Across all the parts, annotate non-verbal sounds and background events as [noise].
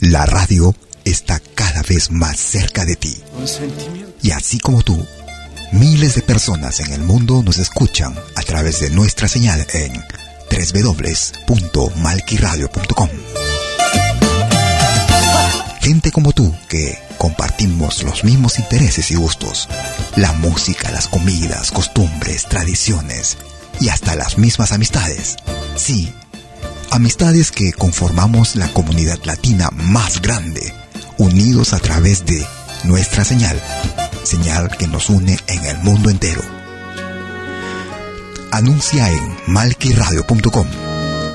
La radio está cada vez más cerca de ti. Y así como tú, miles de personas en el mundo nos escuchan a través de nuestra señal en www.malquiradio.com. Gente como tú que compartimos los mismos intereses y gustos. La música, las comidas, costumbres, tradiciones y hasta las mismas amistades. Sí, amistades que conformamos la comunidad latina más grande, unidos a través de nuestra señal, señal que nos une en el mundo entero. Anuncia en malquiradio.com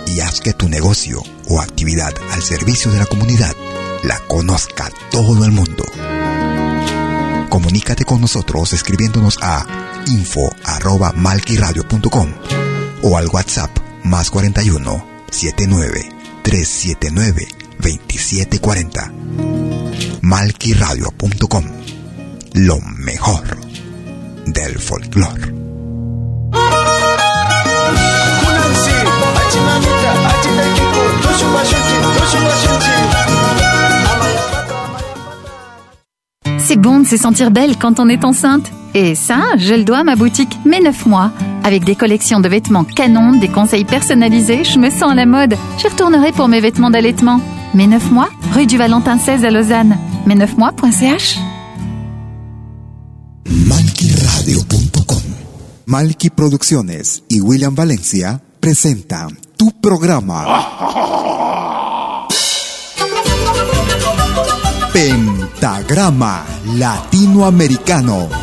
y haz que tu negocio o actividad al servicio de la comunidad la conozca todo el mundo. Comunícate con nosotros escribiéndonos a info@malquiradio.com o al WhatsApp más 41 79 379 2740. Malquiradio.com. Lo mejor del folclore. C'est bon de se sentir belle quand on est enceinte. Et ça, je le dois à ma boutique Mes 9 mois. Avec des collections de vêtements canon, des conseils personnalisés, je me sens à la mode. Je retournerai pour mes vêtements d'allaitement. Mes 9 mois, rue du Valentin 16 à Lausanne. Mes 9 mois.ch Malquiradio.com Malqui Producciones y William Valencia presentan tu programa [laughs] Pentagrama Latinoamericano.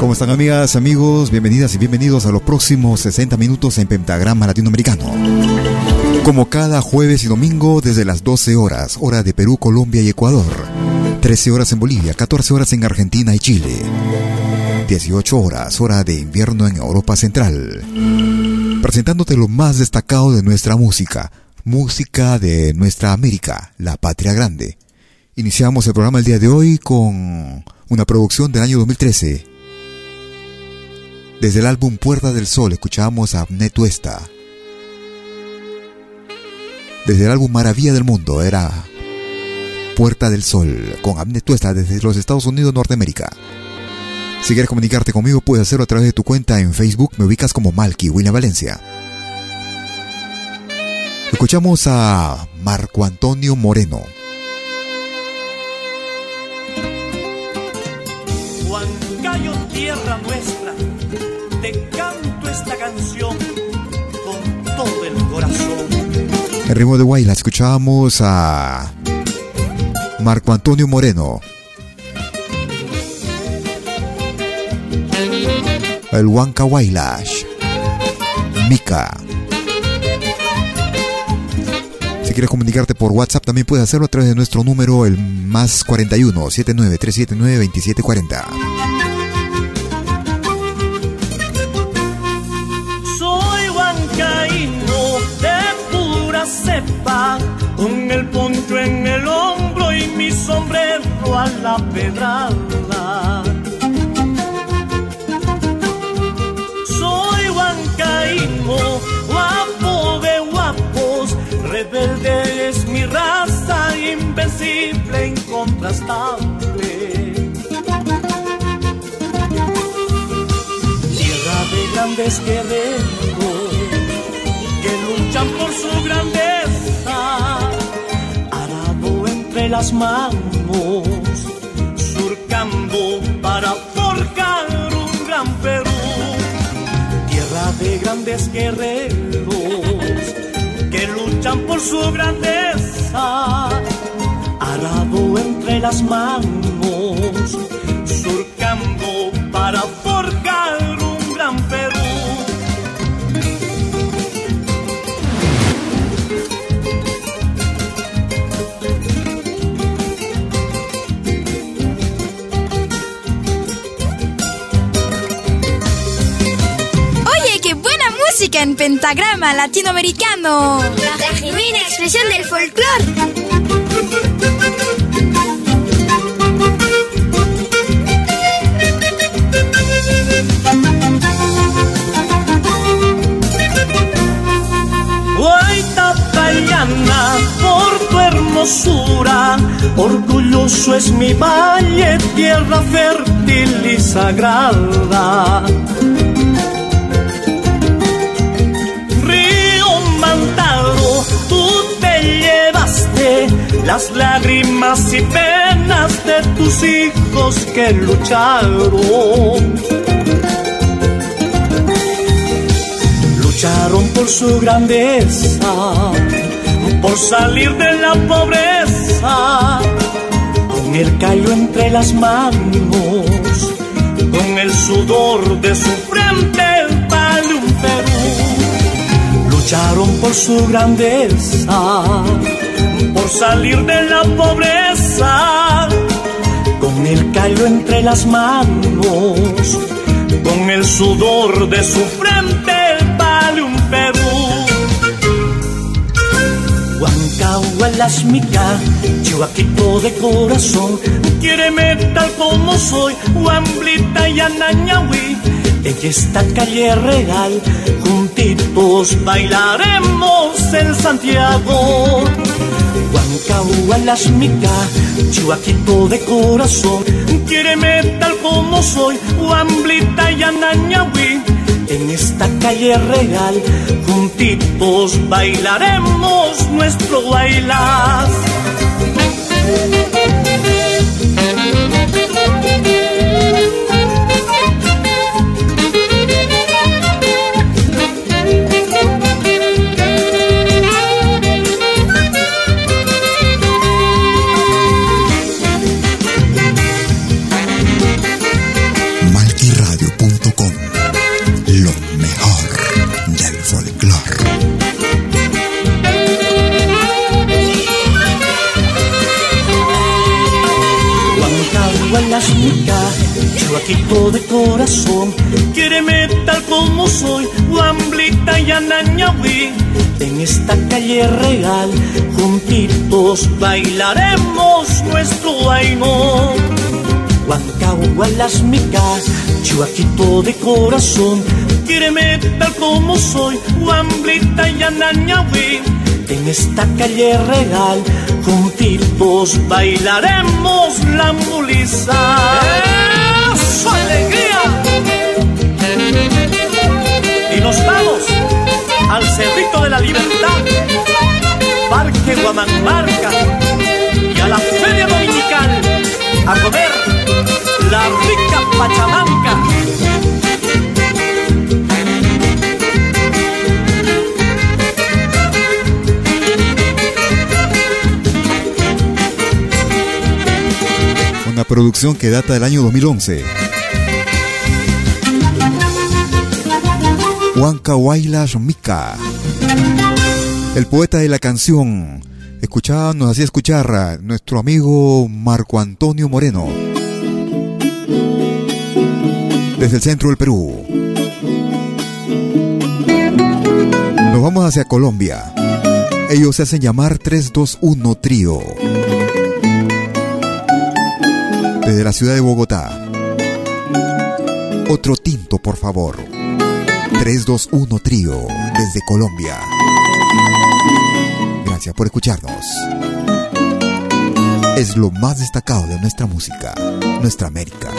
¿Cómo están amigas, amigos? Bienvenidas y bienvenidos a los próximos 60 minutos en Pentagrama Latinoamericano como cada jueves y domingo desde las 12 horas, hora de Perú, Colombia y Ecuador. 13 horas en Bolivia, 14 horas en Argentina y Chile. 18 horas, hora de invierno en Europa Central. Presentándote lo más destacado de nuestra música, música de nuestra América, la patria grande. Iniciamos el programa el día de hoy con una producción del año 2013. Desde el álbum Puerta del Sol escuchamos a Netuesta desde el álbum Maravilla del Mundo era Puerta del Sol con Abne Tuesta desde los Estados Unidos, Norteamérica. Si quieres comunicarte conmigo, puedes hacerlo a través de tu cuenta en Facebook. Me ubicas como Malky William Valencia. Escuchamos a Marco Antonio Moreno. Juan tierra nuestra, te canto esta canción con todo el corazón. En ritmo de Guayla escuchábamos a Marco Antonio Moreno. El Huanca Wailash. Mika. Si quieres comunicarte por WhatsApp también puedes hacerlo a través de nuestro número el más 41 79 379 2740. con el poncho en el sombrero a la pedrada. Soy huancaíno, guapo de guapos, rebelde es mi raza, invencible, incontrastable. Tierra de grandes guerreros que luchan por su grandeza, las manos, surcando para forjar un gran Perú, tierra de grandes guerreros que luchan por su grandeza, arado entre las manos, surcando para forjar un gran Perú. Pentagrama latinoamericano. La genuina expresión del folclore. Por tu hermosura, orgulloso es mi valle, tierra fértil y sagrada las lágrimas y penas de tus hijos que lucharon. Lucharon por su grandeza, por salir de la pobreza, con el callo entre las manos, con el sudor de su frente de un Perú. Lucharon por su grandeza por salir de la pobreza, con el callo entre las manos, con el sudor de su frente, vale un Perú. Huancahualasmica, chihuaquito de corazón, quiéreme tal como soy, Huamblita y Anañahui, ella esta calle real, juntitos bailaremos en Santiago las mica, chihuaquito de corazón, quiéreme tal como soy, Huamblita y Anañahui, En esta calle real, juntitos bailaremos nuestro bailar. Bailaremos nuestro. Huancahua las micas, chuaquito de corazón, quiéreme tal como soy, Wamblita y Anañahui. En esta calle real, juntitos bailaremos la mulisa su alegría. Y nos vamos al Cerrito de la Libertad, Parque Guamanmarca y a la Feria Dominical a comer la rica pachamanca. Una producción que data del año 2011. Huanca Mika. El poeta de la canción. Escuchaba, nos hacía escuchar nuestro amigo Marco Antonio Moreno. Desde el centro del Perú. Nos vamos hacia Colombia. Ellos se hacen llamar 321 Trío. Desde la ciudad de Bogotá. Otro tinto, por favor. 321 Trío desde Colombia. Por escucharnos. Es lo más destacado de nuestra música, nuestra América.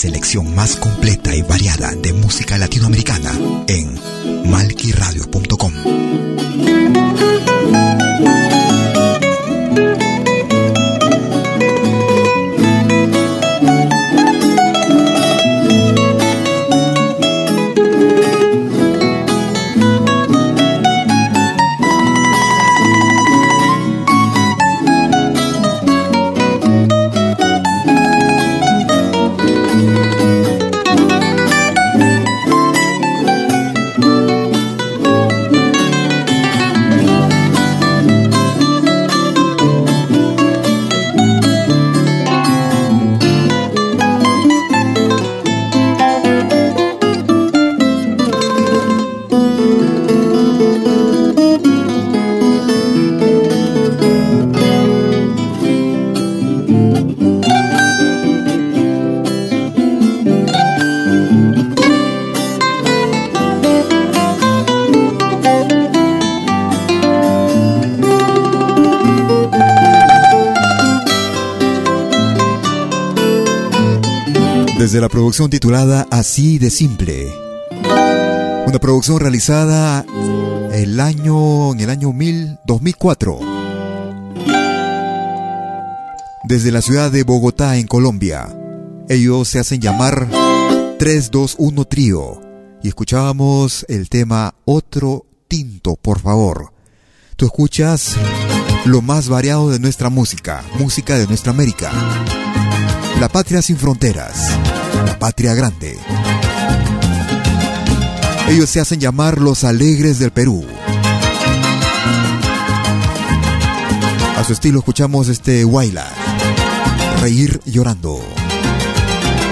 Selección más completa y variada de música latinoamericana en malquiradio.com. producción titulada Así de Simple. Una producción realizada el año, en el año 2004. Desde la ciudad de Bogotá, en Colombia. Ellos se hacen llamar 321 Trío. Y escuchábamos el tema Otro Tinto, por favor. Tú escuchas lo más variado de nuestra música, música de nuestra América. La patria sin fronteras, la patria grande. Ellos se hacen llamar los alegres del Perú. A su estilo escuchamos este Waila, Reír llorando.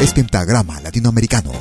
Es pentagrama latinoamericano.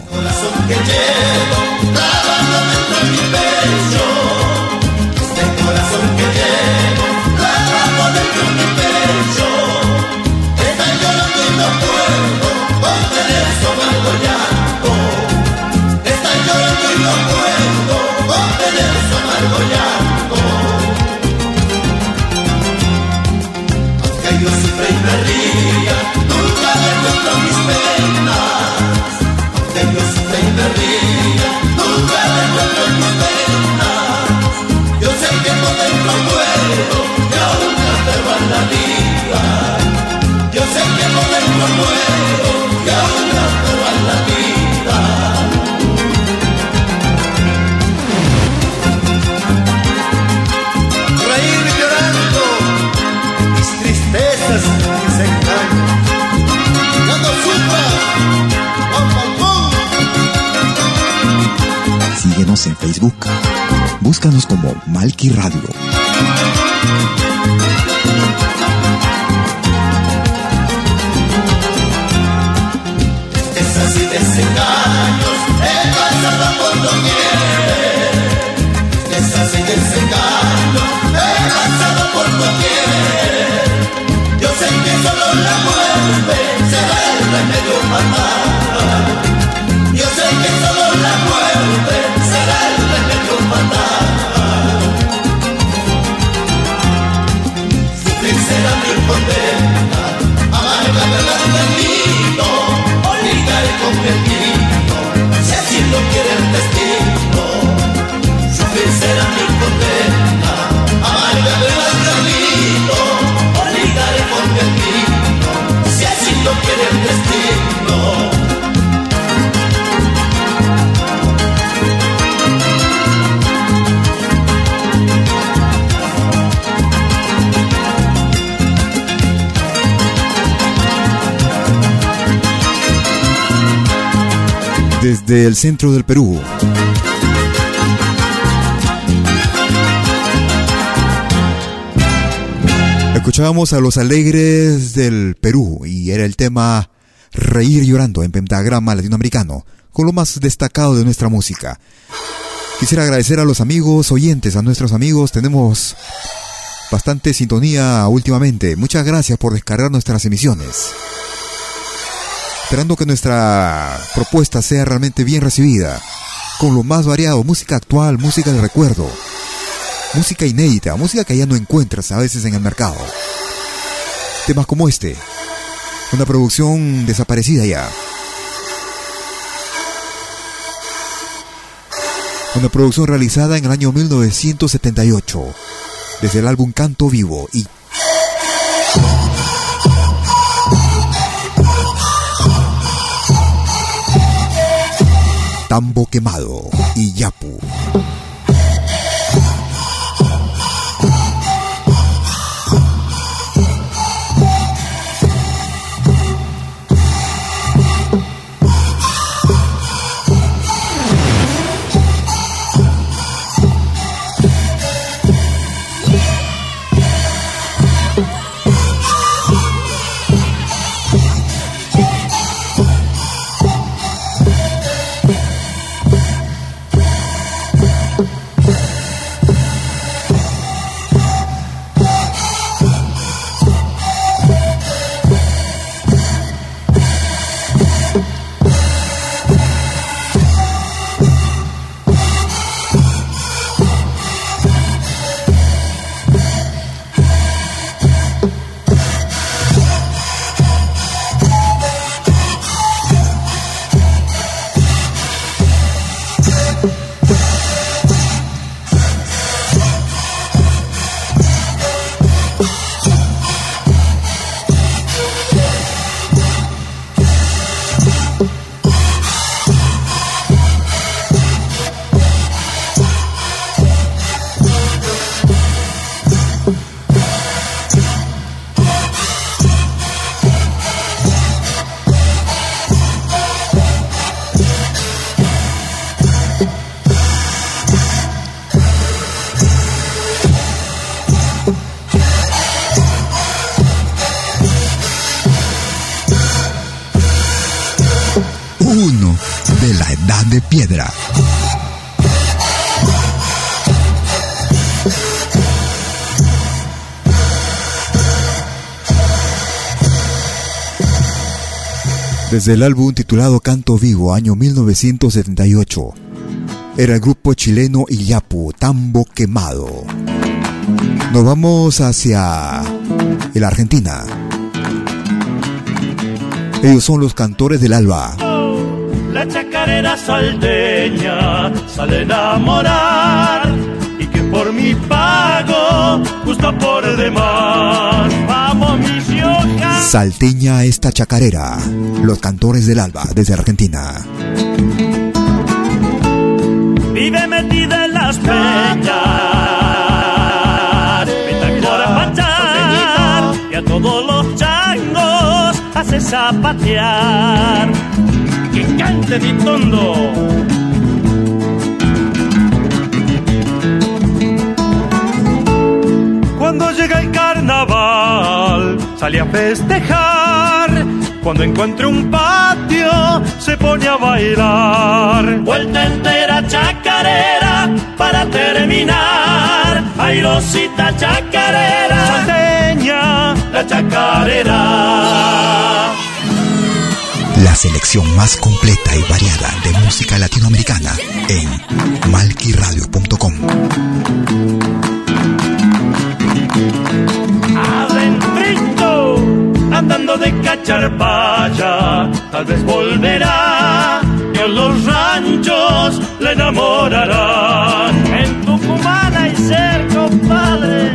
La vida. Yo sé que por dentro muero y aún me aferro a la vida. Reír llorando mis tristezas que se engañan. Cuando sufra, pam, pam, pam. Síguenos en Facebook. Búscanos como Malki Radio. Esas y desengaños he pasado por doquier. Esas y desengaños he pasado por doquier. Yo sé que solo la muerte será el remedio fatal. Desde el centro del Perú. Escuchábamos a los alegres del Perú y era el tema Reír llorando en pentagrama latinoamericano, con lo más destacado de nuestra música. Quisiera agradecer a los amigos oyentes, a nuestros amigos, tenemos bastante sintonía últimamente. Muchas gracias por descargar nuestras emisiones. Esperando que nuestra propuesta sea realmente bien recibida, con lo más variado, música actual, música de recuerdo, música inédita, música que ya no encuentras a veces en el mercado. Temas como este, una producción desaparecida ya. Una producción realizada en el año 1978, desde el álbum Canto Vivo y Tambo Quemado y Yapu. Desde el álbum titulado Canto Vivo, año 1978, era el grupo chileno Iyapu, Tambo Quemado. Nos vamos hacia la Argentina. Ellos son los cantores del alba. La chacarera salteña sale a enamorar y que por mi pago gusta por demás. Salteña esta chacarera. Los cantores del alba desde Argentina. Vive metida en las peñas todos los changos hace zapatear. Que cante tondo Cuando llega el sale a festejar. Cuando encuentre un patio, se pone a bailar. Vuelta entera chacarera para terminar. Airosita chacarera la chacarera. La selección más completa y variada de música latinoamericana en malquiradio.com. Adentrito, andando de cacharpaya, tal vez volverá. Que los ranchos le enamorarán. En Tucumán hay ser, compadre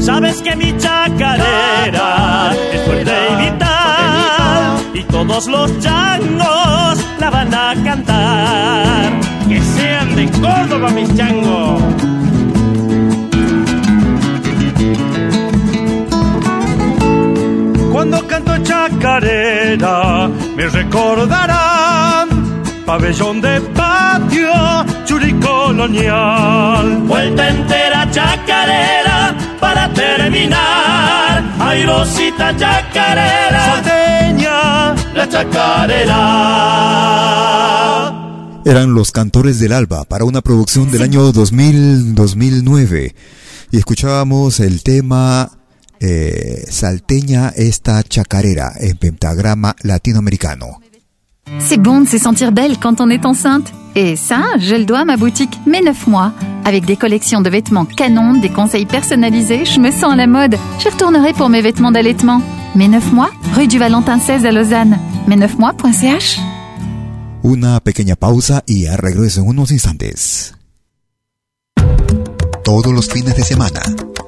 Sabes que mi chacarera es fuerte y vital y todos los changos la van a cantar. Que sean de Córdoba mis changos. Cuando canto chacarera me recordarán pabellón de patio, churicolonial. Vuelta entera chacarera para terminar. Airosita chacarera, salteña, la chacarera. Eran los cantores del alba para una producción del año 2000-2009 y escuchábamos el tema eh, Salteña esta chacarera en pentagrama latinoamericano. C'est bon de se sentir belle quand on est enceinte. Et ça, je le dois à ma boutique Mes 9 mois. Avec des collections de vêtements canon, des conseils personnalisés, je me sens à la mode. Je retournerai pour mes vêtements d'allaitement. Mes 9 mois, rue du Valentin 16 à Lausanne. Mes9mois.ch Una pequeña pausa y ya regreso en unos instantes. Todos los fines de semana,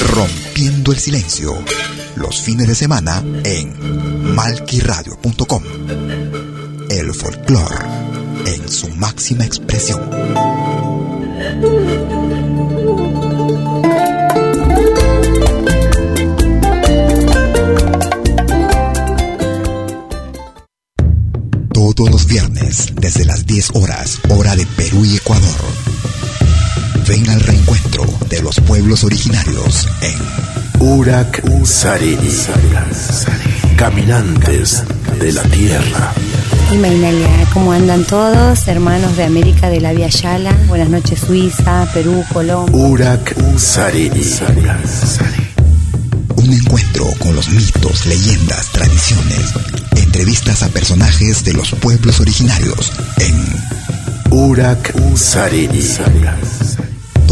Rompiendo el Silencio. Los fines de semana en malquiradio.com el folclore en su máxima expresión. Todos los viernes, desde las 10 horas, hora de Perú y Ecuador. Ven al reencuentro de los pueblos originarios en Urak Sarini. Caminantes de la Tierra. Y ¿cómo andan todos? Hermanos de América de la Via Yala. Buenas noches, Suiza, Perú, Colombia. Urak Sarini. Un encuentro con los mitos, leyendas, tradiciones, entrevistas a personajes de los pueblos originarios en Urak Sarini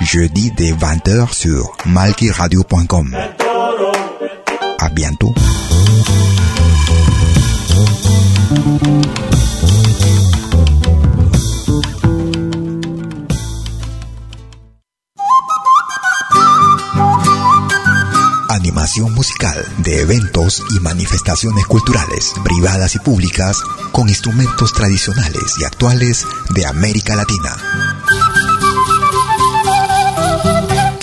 Jeudi dès 20h sur malkiradio.com. À bientôt. Animación musical de eventos y manifestaciones culturales, privadas y públicas, con instrumentos tradicionales y actuales de América Latina.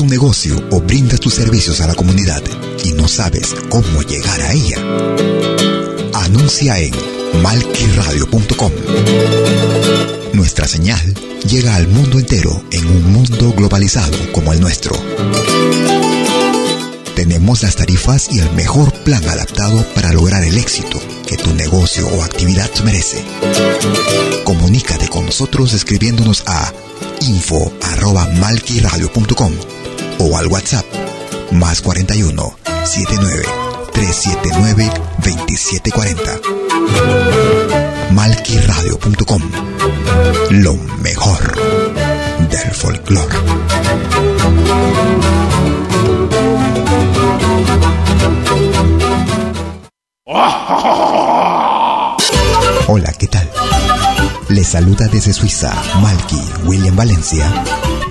Un negocio o brindas tus servicios a la comunidad y no sabes cómo llegar a ella. Anuncia en malquiradio.com. Nuestra señal llega al mundo entero en un mundo globalizado como el nuestro. Tenemos las tarifas y el mejor plan adaptado para lograr el éxito que tu negocio o actividad merece. Comunícate con nosotros escribiéndonos a info.malquiradio.com o al WhatsApp más 41 79 379 2740. Malquiradio.com Lo mejor del folclore. Hola, ¿qué tal? Les saluda desde Suiza Malky William Valencia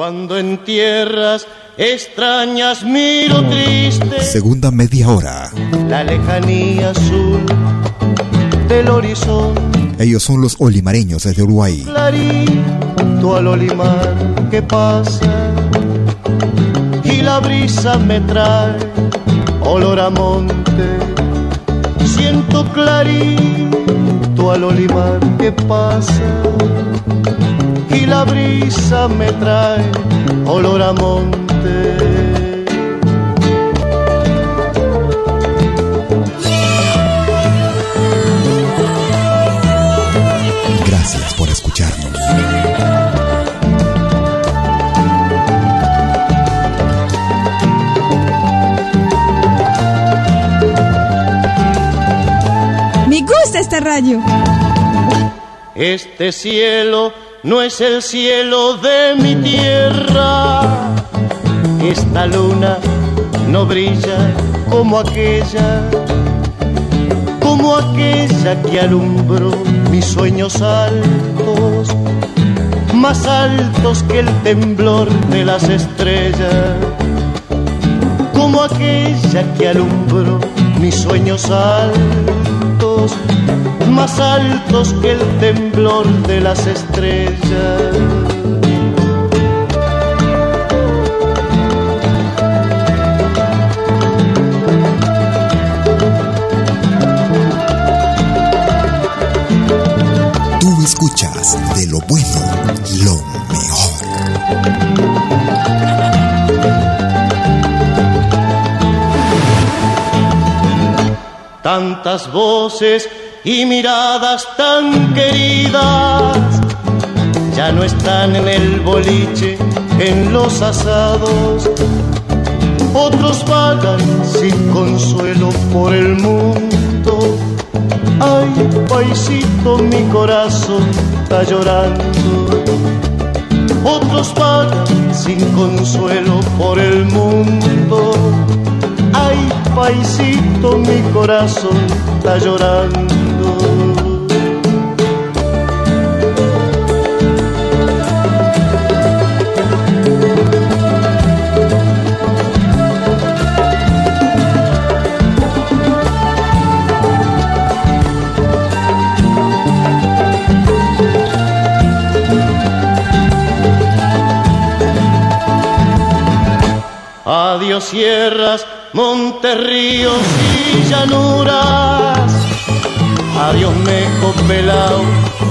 Cuando en tierras extrañas miro triste Segunda media hora. la lejanía azul del horizonte Ellos son los olimareños desde Uruguay. clarito al olimar que pasa y la brisa me trae olor a monte siento clarito al olimar que pasa y la brisa me trae olor a monte Gracias por escucharnos. Me gusta esta radio. Este cielo no es el cielo de mi tierra. Esta luna no brilla como aquella. Como aquella que alumbró mis sueños altos, más altos que el temblor de las estrellas, como aquella que alumbró mis sueños altos, más altos que el temblor de las estrellas. escuchas de lo bueno, lo Tantas voces y miradas tan queridas ya no están en el boliche, en los asados. Otros vagan sin consuelo por el mundo Ay, paisito, mi corazón está llorando. Otros van sin consuelo por el mundo. Ay, paisito, mi corazón está llorando. Adiós sierras, montes, ríos y llanuras. Adiós meco pelao,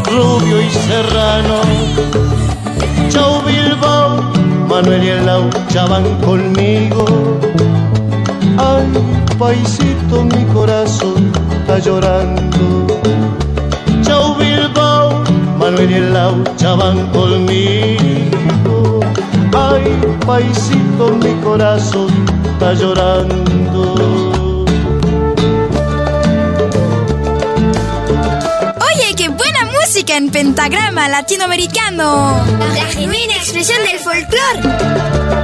rubio y serrano. Chau Bilbao, Manuel y el Laucha van conmigo. Ay, paisito, mi corazón está llorando. Chau Bilbao, Manuel y el Laucha van conmigo. Ay, paisito, mi corazón está llorando. Oye, qué buena música en pentagrama latinoamericano. La genuina expresión del folclore.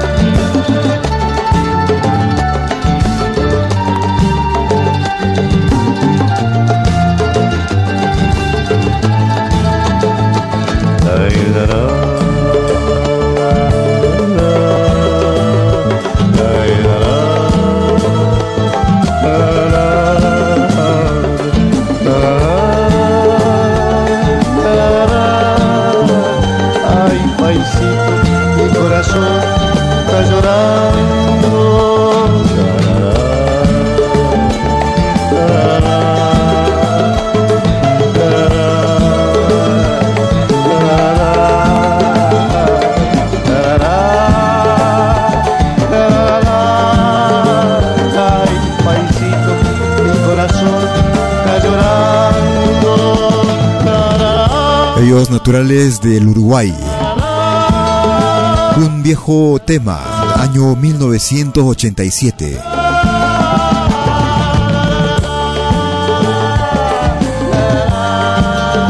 Naturales del Uruguay. Un viejo tema, año 1987.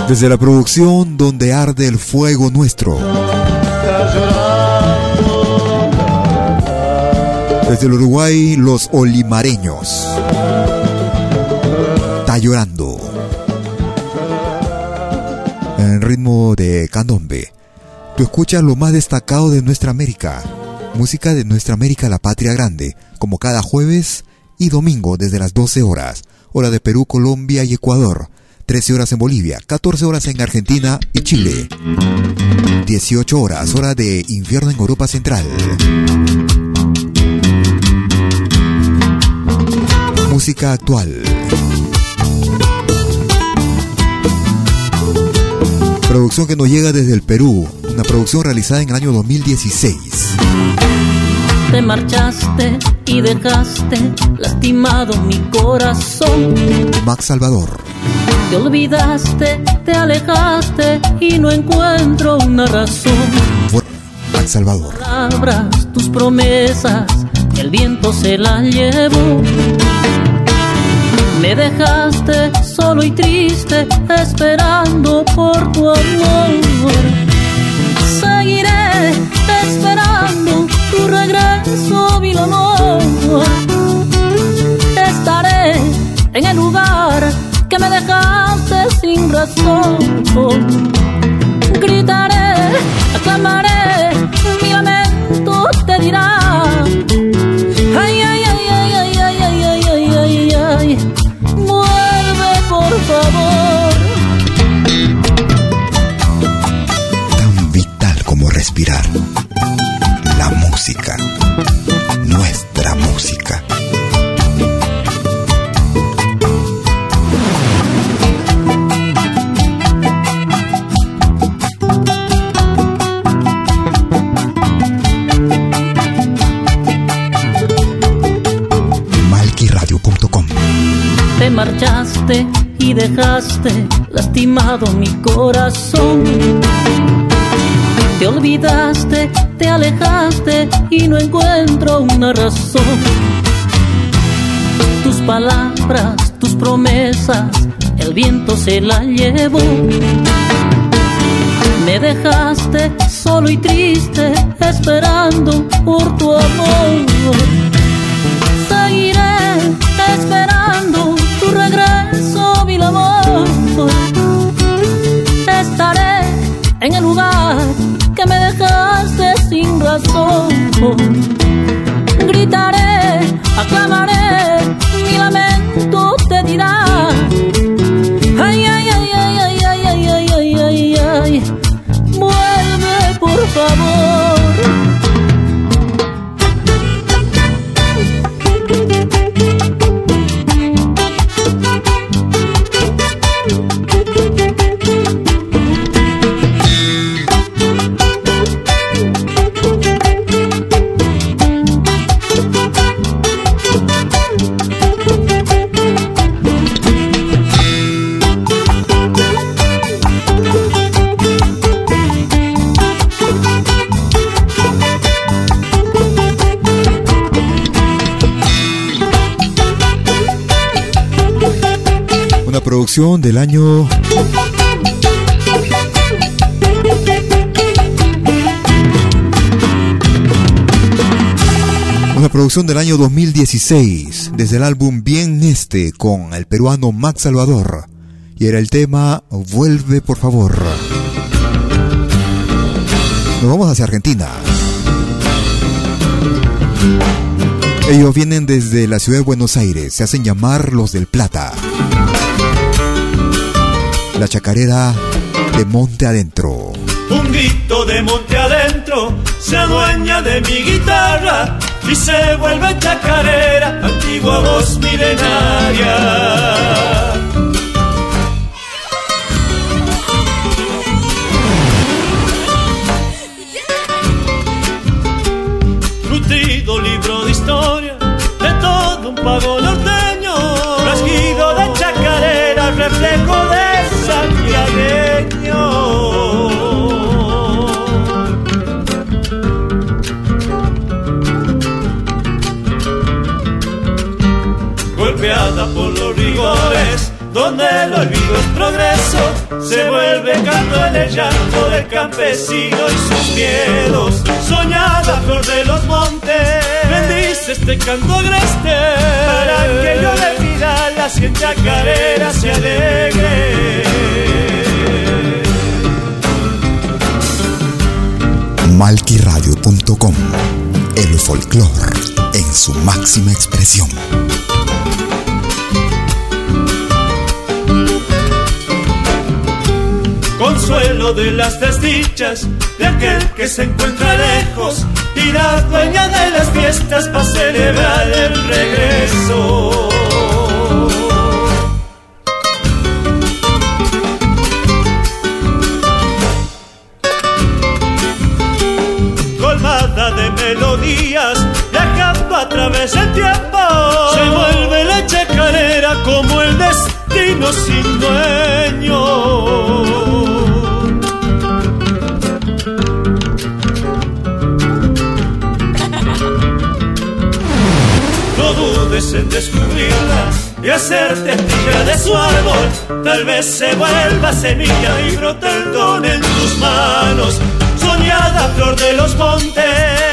Desde la producción donde arde el fuego nuestro. Desde el Uruguay, los olimareños. Está llorando en ritmo de candombe. Tú escuchas lo más destacado de nuestra América, música de nuestra América, la patria grande, como cada jueves y domingo desde las 12 horas, hora de Perú, Colombia y Ecuador, 13 horas en Bolivia, 14 horas en Argentina y Chile, 18 horas, hora de infierno en Europa Central. Música actual. Producción que nos llega desde el Perú, una producción realizada en el año 2016. Te marchaste y dejaste lastimado mi corazón. Max Salvador. Te olvidaste, te alejaste y no encuentro una razón. Max Salvador. Palabras, tus promesas, el viento se la llevó. Me dejaste solo y triste esperando por tu amor. Seguiré esperando tu regreso, mi amor. Estaré en el lugar razón. Lastimado mi corazón. Te olvidaste, te alejaste y no encuentro una razón. Tus palabras, tus promesas, el viento se la llevó. Me dejaste solo y triste, esperando por tu amor. En el lugar que me dejaste sin razón. Gritaré, aclamaré, mi lamento te dirá. Producción del año Una producción del año 2016, desde el álbum Bien Este, con el peruano Max Salvador. Y era el tema Vuelve por favor. Nos vamos hacia Argentina. Ellos vienen desde la ciudad de Buenos Aires, se hacen llamar los del Plata. La chacarera de Monte Adentro. Un grito de monte adentro se adueña de mi guitarra y se vuelve chacarera, antigua voz milenaria. Nutrido libro de historia de todo un pago norteño, rasguido de chacarera, reflejo de donde el olvido es progreso, se vuelve canto en el llanto del campesino y sus miedos. Soñada flor de los montes, bendice este canto agreste, para que yo le pida la cien chacarera se alegre. Malquiradio.com El folclor en su máxima expresión. Consuelo de las desdichas de aquel que se encuentra lejos y la dueña de las fiestas para celebrar el regreso. Colmada de melodías, viajando a través del tiempo, se vuelve la chacarera como el destino sin en descubrirla y hacerte tija de su árbol. Tal vez se vuelva semilla y don en tus manos. Soñada flor de los montes,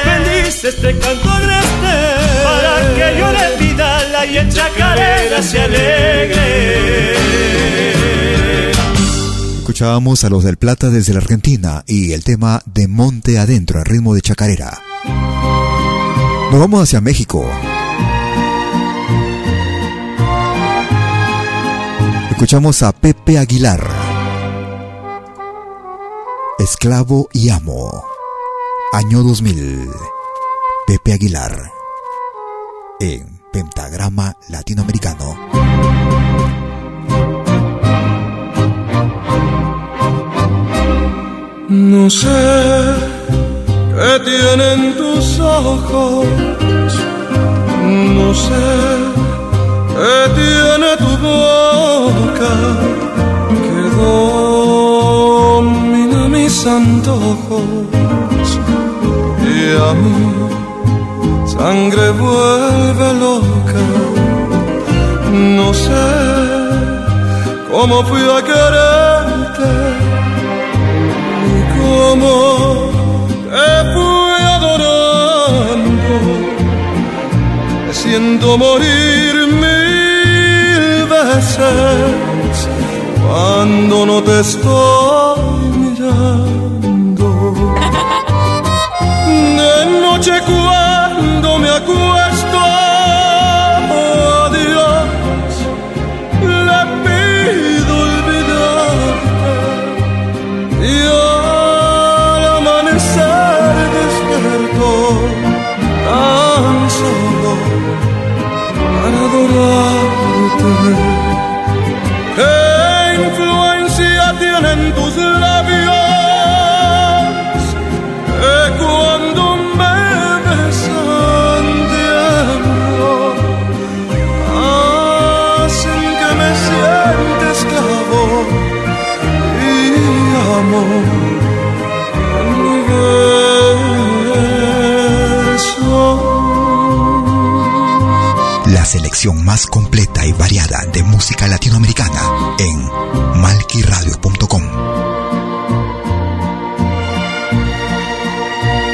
bendice este canto agreste para que yo le pida la y en chacarera se alegre. Escuchábamos a los del Plata desde la Argentina y el tema de Monte Adentro al ritmo de chacarera. Nos vamos hacia México. Escuchamos a Pepe Aguilar. Esclavo y amo. Año 2000. Pepe Aguilar. En Pentagrama Latinoamericano. No sé qué tienen tus ojos, no sé qué tiene tu boca que domina mis antojos y a mi sangre vuelve loca. No sé cómo fui a quererte como te fui adorando. Me siento morir cuando no te estoy más completa y variada de música latinoamericana en malquiradio.com.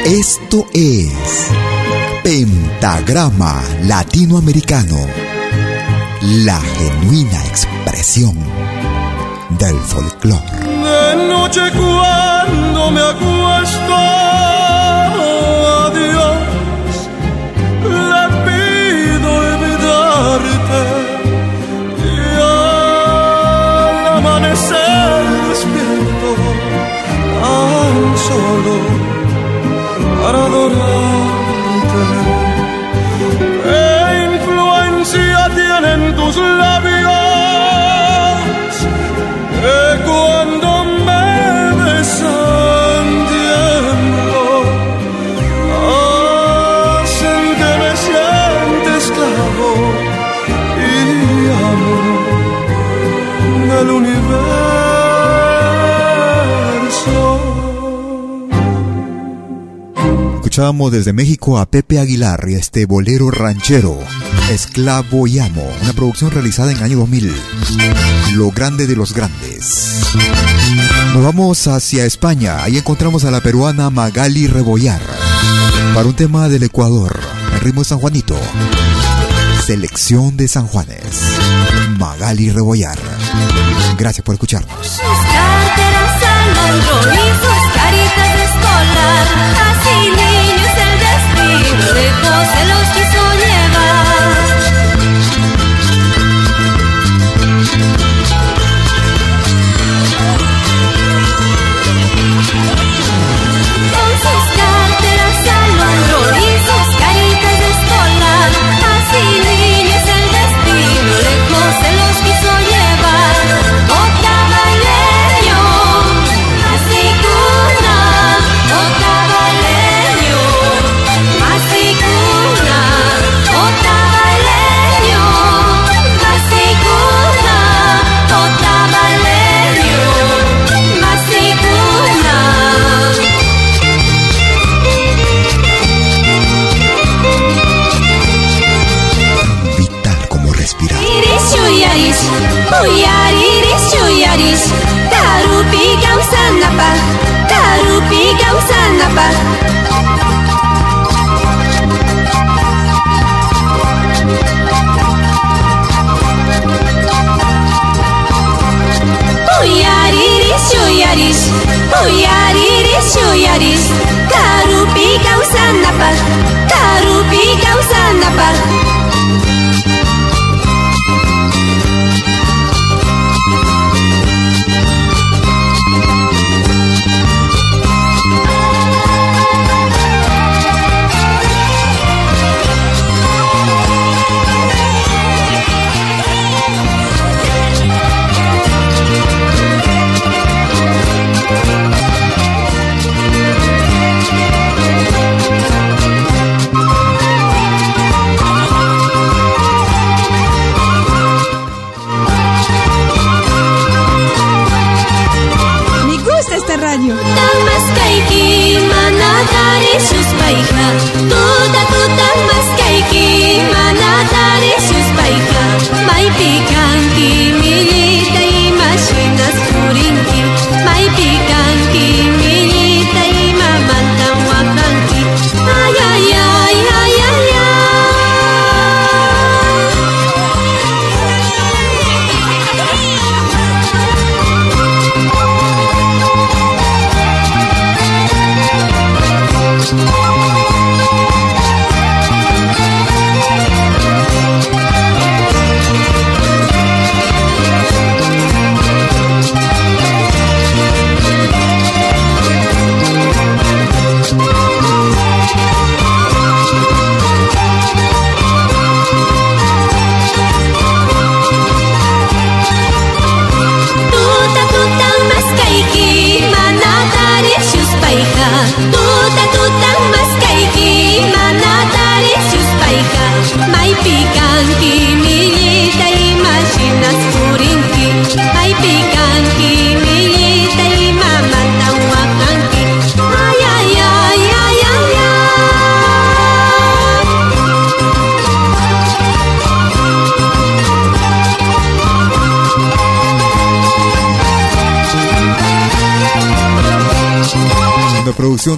Esto es Pentagrama Latinoamericano, la genuina expresión del folclore. De noche cuando me Escuchábamos desde México a Pepe Aguilar y este bolero ranchero, Esclavo y Amo, una producción realizada en el año 2000. Lo grande de los grandes. Nos vamos hacia España, ahí encontramos a la peruana Magali Rebollar para un tema del Ecuador, el ritmo de San Juanito. Selección de San Juanes. Magali Rebollar. Gracias por escucharnos. Destino lejos se los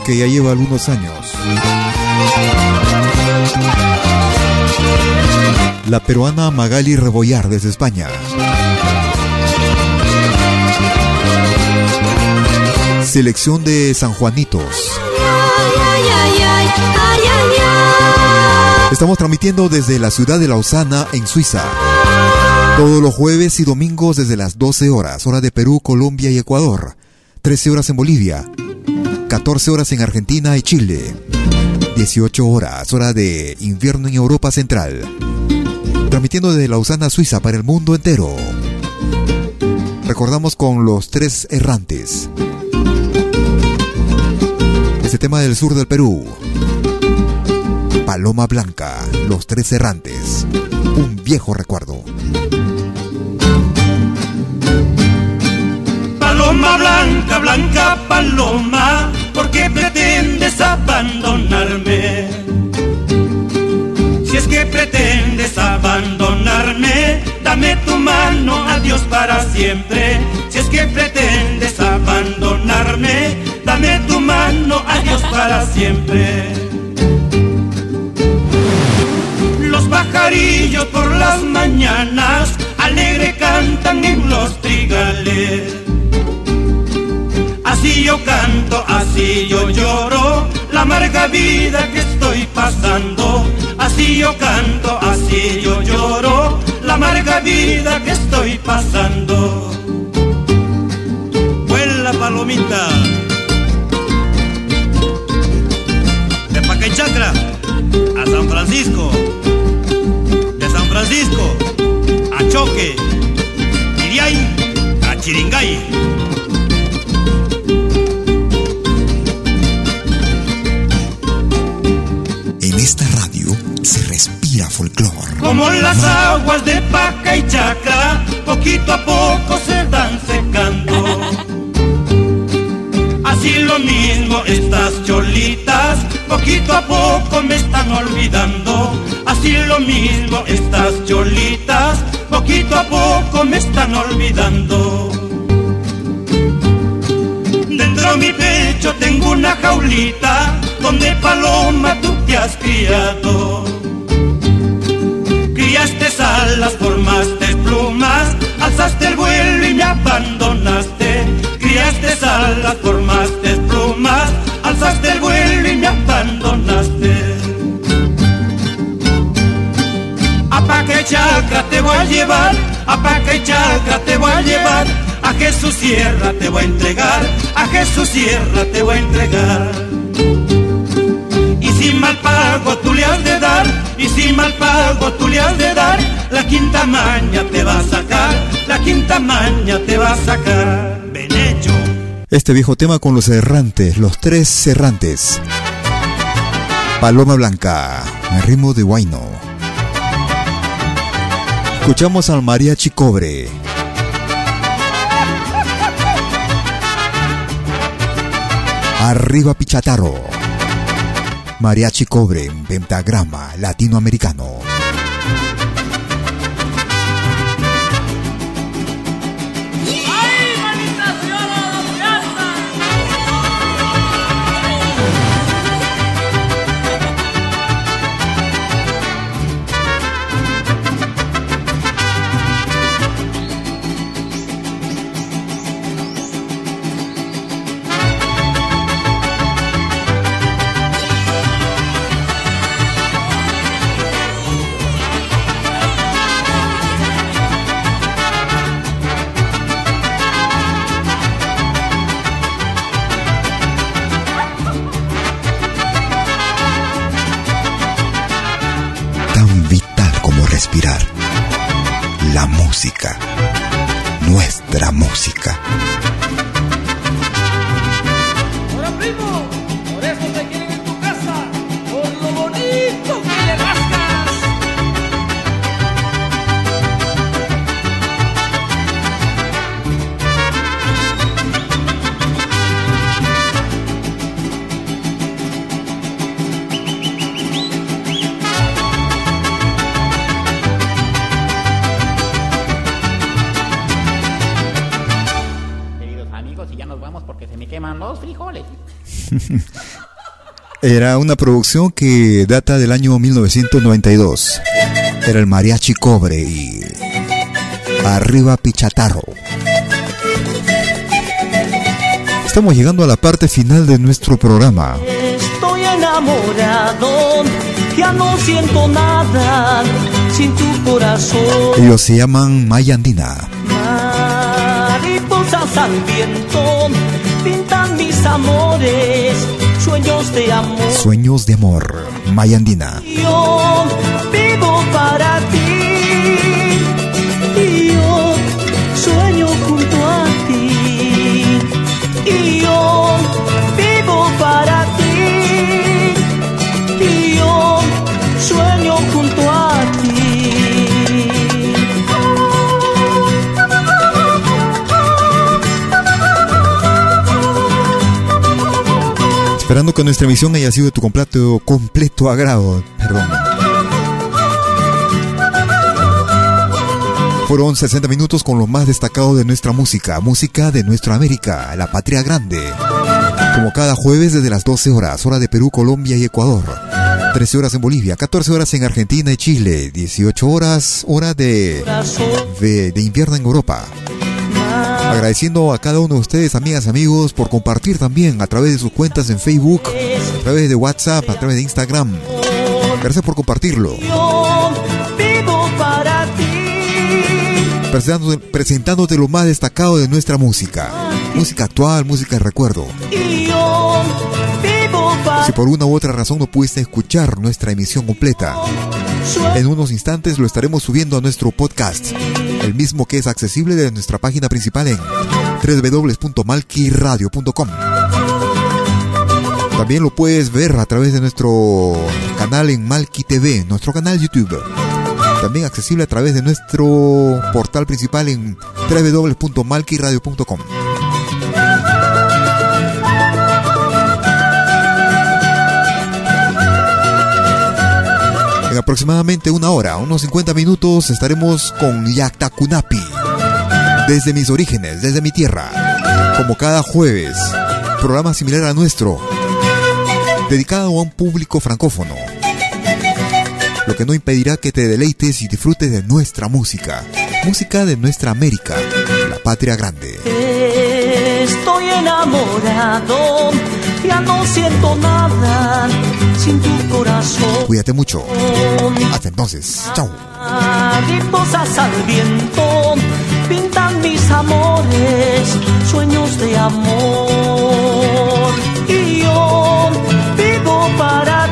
que ya lleva algunos años. La peruana Magali Rebollar desde España. Selección de San Juanitos. Estamos transmitiendo desde la ciudad de Lausana, en Suiza. Todos los jueves y domingos desde las 12 horas, hora de Perú, Colombia y Ecuador. 13 horas en Bolivia, 14 horas en Argentina y Chile. 18 horas, hora de invierno en Europa Central. Transmitiendo desde Lausana, Suiza, para el mundo entero. Recordamos con los tres errantes. Este tema del sur del Perú. Paloma Blanca, los tres errantes. Un viejo recuerdo. Paloma blanca, blanca paloma, ¿por qué pretendes abandonarme? Si es que pretendes abandonarme, dame tu mano, adiós para siempre. Si es que pretendes abandonarme, dame tu mano, adiós para siempre. Los pajarillos por las mañanas alegre cantan en los trigales. Así yo canto, así yo lloro, la amarga vida que estoy pasando. Así yo canto, así yo lloro, la amarga vida que estoy pasando. Vuela palomita. De Paquechacra a San Francisco. De San Francisco a Choque. Y de ahí a Chiringay. Como las aguas de Paca y Chacra, poquito a poco se van secando. Así lo mismo estas cholitas, poquito a poco me están olvidando. Así lo mismo estas cholitas, poquito a poco me están olvidando. Dentro de mi pecho tengo una jaulita donde paloma tú te has criado criaste alas, formaste plumas, alzaste el vuelo y me abandonaste. Criaste alas, formaste plumas, alzaste el vuelo y me abandonaste. A Paca y Chacra te voy a llevar, a Paca Chacra te voy a llevar, a Jesús Sierra te voy a entregar, a Jesús Sierra te voy a entregar. Si mal pago tú le has de dar, y si mal pago tú le has de dar, la quinta maña te va a sacar, la quinta maña te va a sacar. Ven hecho. Este viejo tema con los errantes, los tres errantes. Paloma Blanca, el ritmo de Huayno. Escuchamos al mariachi cobre. Arriba Pichataro. Mariachi Cobre en pentagrama latinoamericano. Era una producción que data del año 1992. Era el Mariachi Cobre y Arriba Pichatarro. Estamos llegando a la parte final de nuestro programa. Estoy enamorado, ya no siento nada sin tu corazón. Ellos se llaman Maya Andina. Mariposas al viento pintan mis amores sueños de amor. Sueños de amor, Mayandina. Yo vivo para ti. Esperando que nuestra emisión haya sido de tu completo, completo agrado. Perdón. Fueron 60 minutos con lo más destacado de nuestra música, música de nuestra América, la patria grande. Como cada jueves desde las 12 horas, hora de Perú, Colombia y Ecuador. 13 horas en Bolivia, 14 horas en Argentina y Chile, 18 horas, hora de, de, de invierno en Europa. Agradeciendo a cada uno de ustedes, amigas, amigos, por compartir también a través de sus cuentas en Facebook, a través de WhatsApp, a través de Instagram. Gracias por compartirlo. Presentándote, presentándote lo más destacado de nuestra música. Música actual, música de recuerdo. Si por una u otra razón no pudiste escuchar nuestra emisión completa, en unos instantes lo estaremos subiendo a nuestro podcast, el mismo que es accesible desde nuestra página principal en www.malquiradio.com. También lo puedes ver a través de nuestro canal en Malki TV, nuestro canal YouTube. También accesible a través de nuestro portal principal en www.malquiradio.com. aproximadamente una hora, unos 50 minutos, estaremos con Kunapi. Desde mis orígenes, desde mi tierra. Como cada jueves, programa similar a nuestro, dedicado a un público francófono. Lo que no impedirá que te deleites y disfrutes de nuestra música. Música de nuestra América, la patria grande. Estoy enamorado, ya no siento nada sin tu corazón. Cuídate mucho. Hasta entonces. Chao. Mariposas al viento pintan mis amores, sueños de amor. Y yo vivo para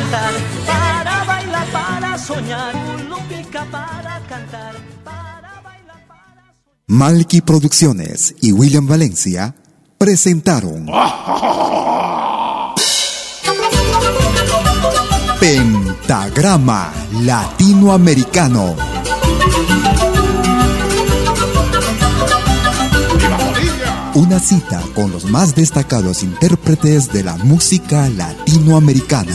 cantar, para bailar, para soñar, para cantar, para bailar, para soñar. Malky Producciones y William Valencia presentaron Pentagrama Latinoamericano. Una cita con los más destacados intérpretes de la música latinoamericana.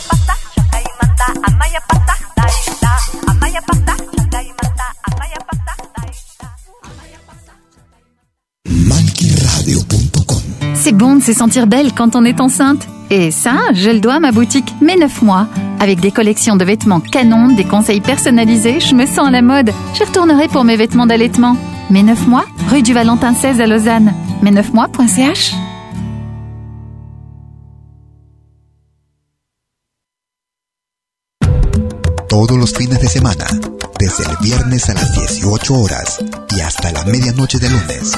C'est bon de se sentir belle quand on est enceinte. Et ça, je le dois à ma boutique Mes 9 mois. Avec des collections de vêtements canon, des conseils personnalisés, je me sens à la mode. Je retournerai pour mes vêtements d'allaitement. Mes 9 mois, rue du Valentin 16 à Lausanne. Mes 9 mois.ch Todos los fines de semana, desde el viernes a las 18 horas y hasta la medianoche de lunes.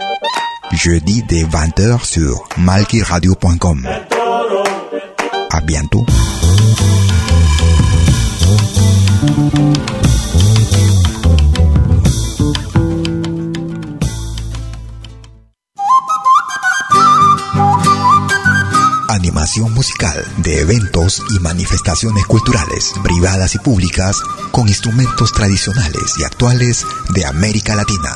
Jeudi dès 20h sur malkiradio.com. À bientôt. Animación musical de eventos y manifestaciones culturales, privadas y públicas, con instrumentos tradicionales y actuales de América Latina.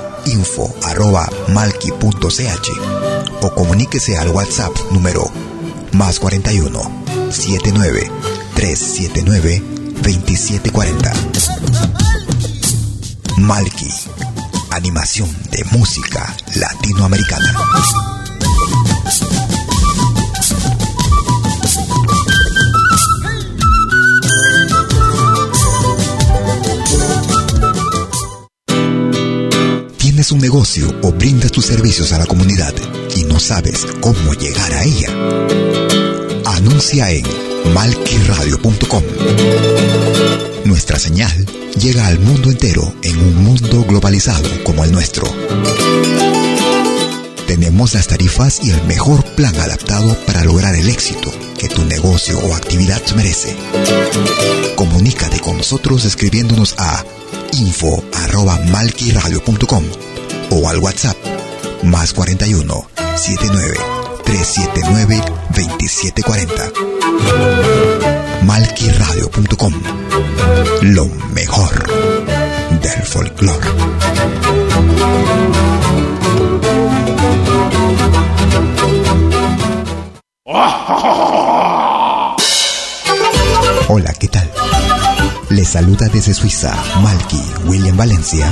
info.malki.ch o comuníquese al WhatsApp número más 41 79 379 2740. Malki, animación de música latinoamericana. ¿Tienes un negocio o brindas tus servicios a la comunidad y no sabes cómo llegar a ella? Anuncia en malquiradio.com. Nuestra señal llega al mundo entero en un mundo globalizado como el nuestro. Tenemos las tarifas y el mejor plan adaptado para lograr el éxito que tu negocio o actividad merece. Comunícate con nosotros escribiéndonos a info.malquiradio.com o al WhatsApp más 41 79 379 2740. Malquiradio.com Lo mejor del folclore. Hola, ¿qué tal? Les saluda desde Suiza Malky William Valencia